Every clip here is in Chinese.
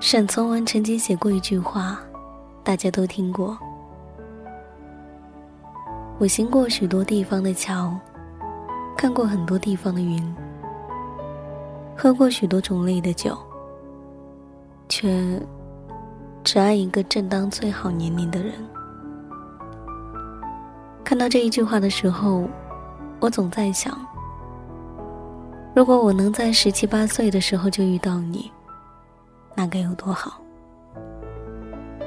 沈从文曾经写过一句话，大家都听过：“我行过许多地方的桥，看过很多地方的云，喝过许多种类的酒，却只爱一个正当最好年龄的人。”看到这一句话的时候，我总在想：如果我能在十七八岁的时候就遇到你。那该有多好！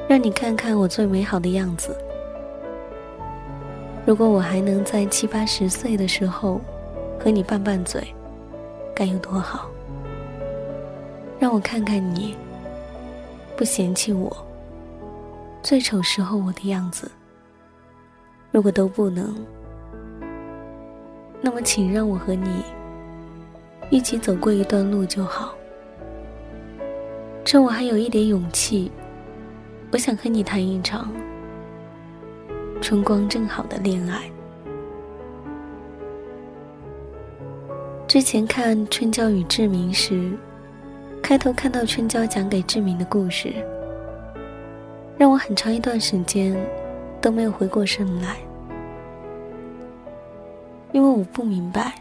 让你看看我最美好的样子。如果我还能在七八十岁的时候和你拌拌嘴，该有多好！让我看看你，不嫌弃我最丑时候我的样子。如果都不能，那么请让我和你一起走过一段路就好。趁我还有一点勇气，我想和你谈一场春光正好的恋爱。之前看《春娇与志明》时，开头看到春娇讲给志明的故事，让我很长一段时间都没有回过神来，因为我不明白，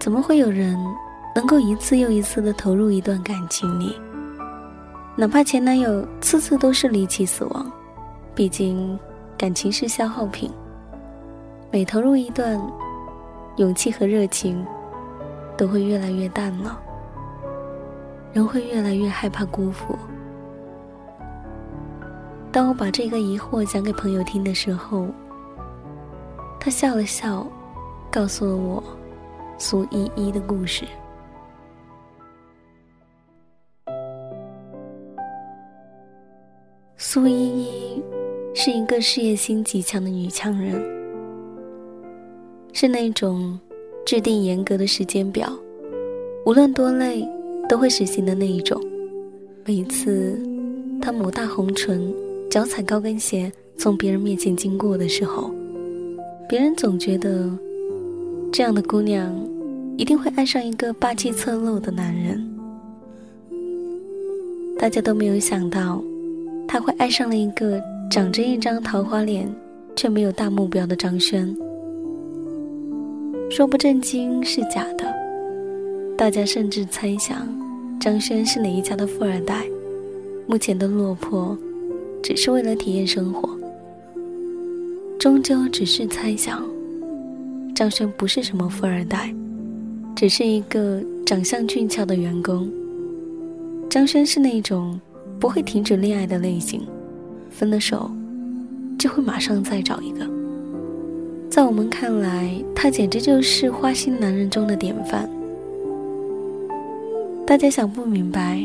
怎么会有人。能够一次又一次的投入一段感情里，哪怕前男友次次都是离奇死亡，毕竟感情是消耗品。每投入一段，勇气和热情都会越来越淡了，人会越来越害怕辜负。当我把这个疑惑讲给朋友听的时候，他笑了笑，告诉了我苏依依的故事。苏依依是一个事业心极强的女强人，是那种制定严格的时间表，无论多累都会实行的那一种。每一次她抹大红唇，脚踩高跟鞋从别人面前经过的时候，别人总觉得这样的姑娘一定会爱上一个霸气侧漏的男人。大家都没有想到。他会爱上了一个长着一张桃花脸却没有大目标的张轩，说不正经是假的。大家甚至猜想，张轩是哪一家的富二代，目前的落魄，只是为了体验生活。终究只是猜想。张轩不是什么富二代，只是一个长相俊俏的员工。张轩是那种不会停止恋爱的类型，分了手就会马上再找一个。在我们看来，他简直就是花心男人中的典范。大家想不明白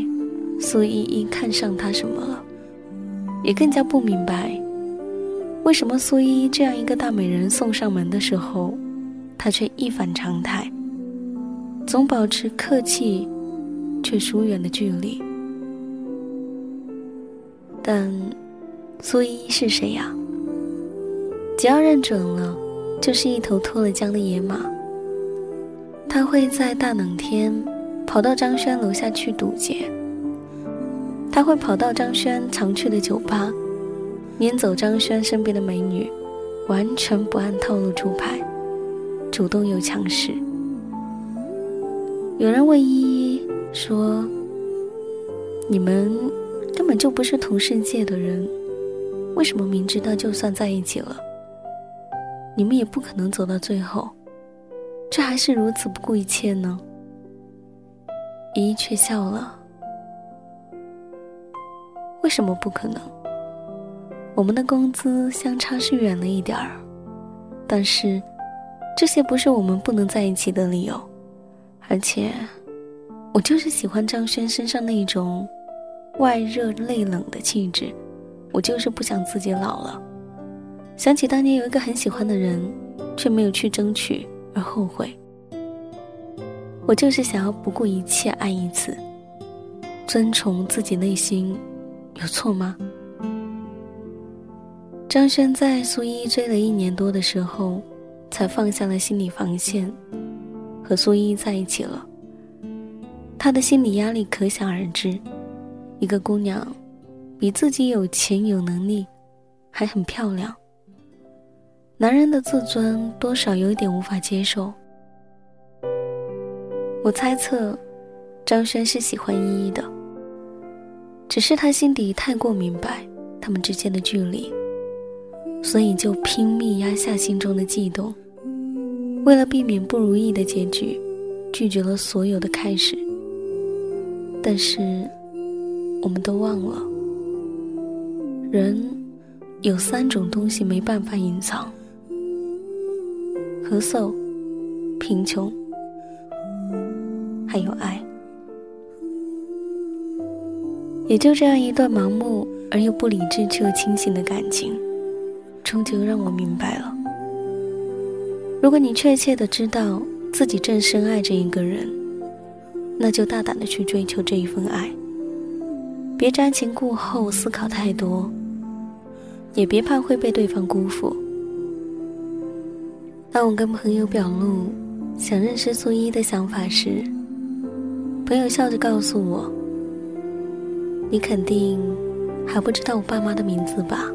苏依依看上他什么了，也更加不明白为什么苏依依这样一个大美人送上门的时候。他却一反常态，总保持客气，却疏远的距离。但苏依依是谁呀？只要认准了，就是一头脱了缰的野马。他会在大冷天跑到张轩楼下去堵截，他会跑到张轩常去的酒吧，撵走张轩身边的美女，完全不按套路出牌。主动又强势。有人问依依说：“你们根本就不是同世界的人，为什么明知道就算在一起了，你们也不可能走到最后，却还是如此不顾一切呢？”依依却笑了：“为什么不可能？我们的工资相差是远了一点儿，但是……”这些不是我们不能在一起的理由，而且，我就是喜欢张轩身上那种外热内冷的气质，我就是不想自己老了。想起当年有一个很喜欢的人，却没有去争取而后悔。我就是想要不顾一切爱一次，遵从自己内心，有错吗？张轩在苏依依追了一年多的时候。才放下了心理防线，和苏依依在一起了。他的心理压力可想而知。一个姑娘，比自己有钱有能力，还很漂亮。男人的自尊多少有点无法接受。我猜测，张轩是喜欢依依的，只是他心底太过明白他们之间的距离，所以就拼命压下心中的悸动。为了避免不如意的结局，拒绝了所有的开始。但是，我们都忘了，人有三种东西没办法隐藏：咳嗽、贫穷，还有爱。也就这样一段盲目而又不理智却又清醒的感情，终究让我明白了。如果你确切的知道自己正深爱着一个人，那就大胆的去追求这一份爱，别瞻前顾后思考太多，也别怕会被对方辜负。当我跟朋友表露想认识苏一的想法时，朋友笑着告诉我：“你肯定还不知道我爸妈的名字吧？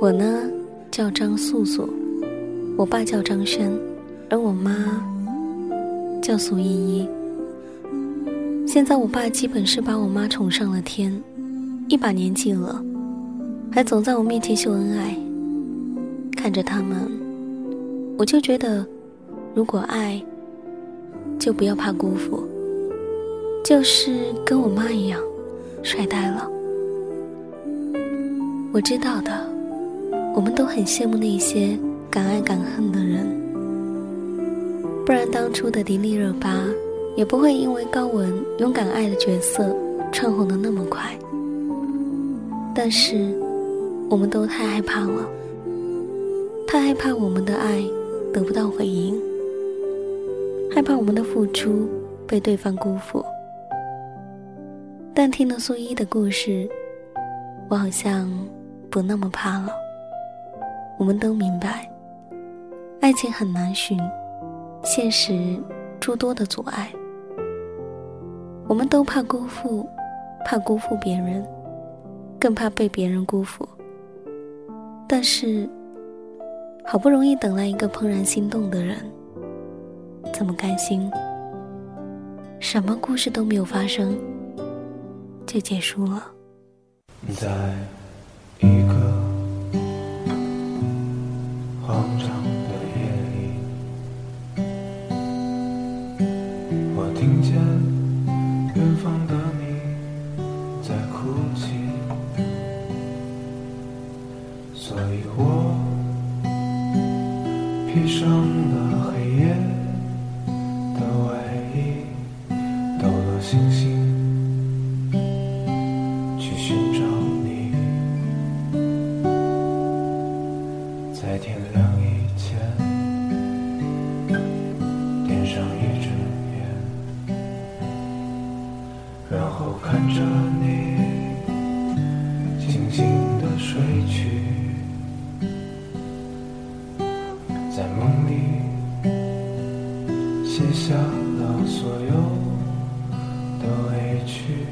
我呢，叫张素素。”我爸叫张轩，而我妈叫苏依依。现在我爸基本是把我妈宠上了天，一把年纪了，还总在我面前秀恩爱。看着他们，我就觉得，如果爱，就不要怕辜负，就是跟我妈一样，帅呆了。我知道的，我们都很羡慕那些。敢爱敢恨的人，不然当初的迪丽热巴也不会因为高文勇敢爱的角色窜红的那么快。但是，我们都太害怕了，太害怕我们的爱得不到回应，害怕我们的付出被对方辜负。但听了苏一的故事，我好像不那么怕了。我们都明白。爱情很难寻，现实诸多的阻碍，我们都怕辜负，怕辜负别人，更怕被别人辜负。但是，好不容易等来一个怦然心动的人，怎么甘心？什么故事都没有发生，就结束了。在上了黑夜。在梦里卸下了所有的委屈，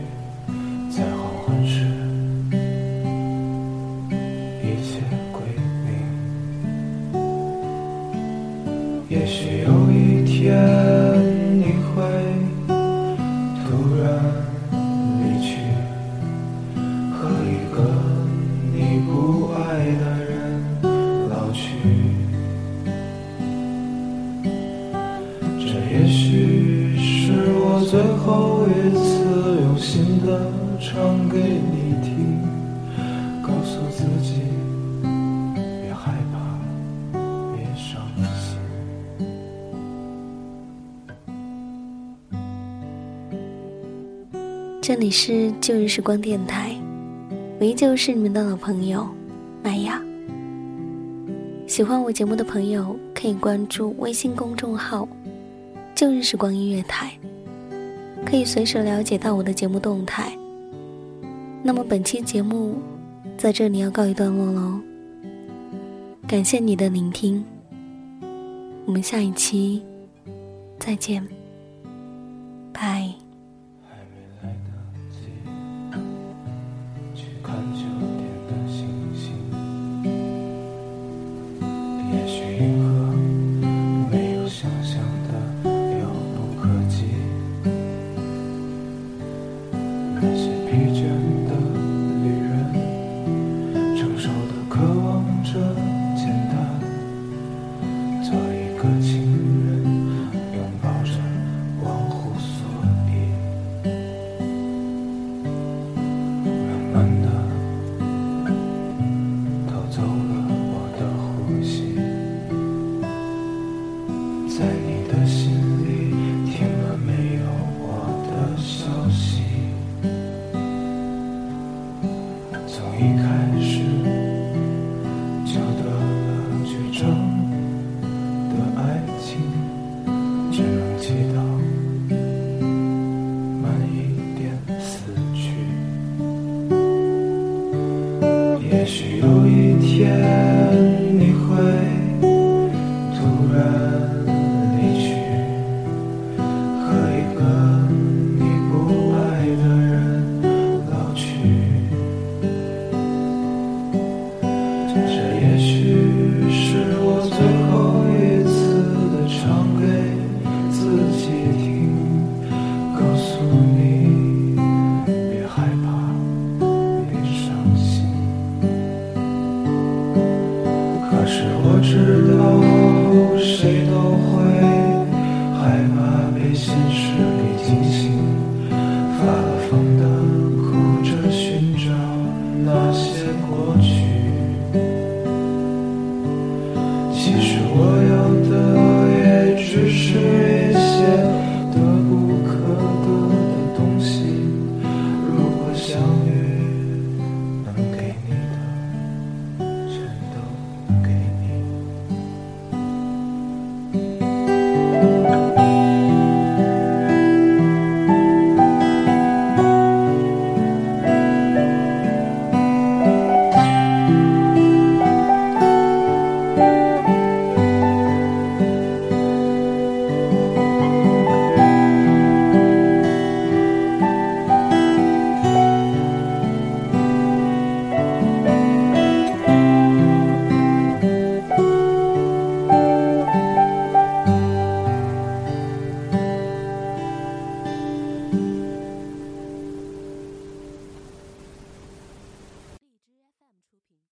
后一次用心的唱给你听，告诉自己别害怕，别伤心。这里是旧日时光电台，我依旧是你们的老朋友麦雅。喜欢我节目的朋友可以关注微信公众号“旧日时光音乐台”，可以随时了解到我的节目动态。那么本期节目在这里要告一段落喽，感谢你的聆听，我们下一期再见，拜。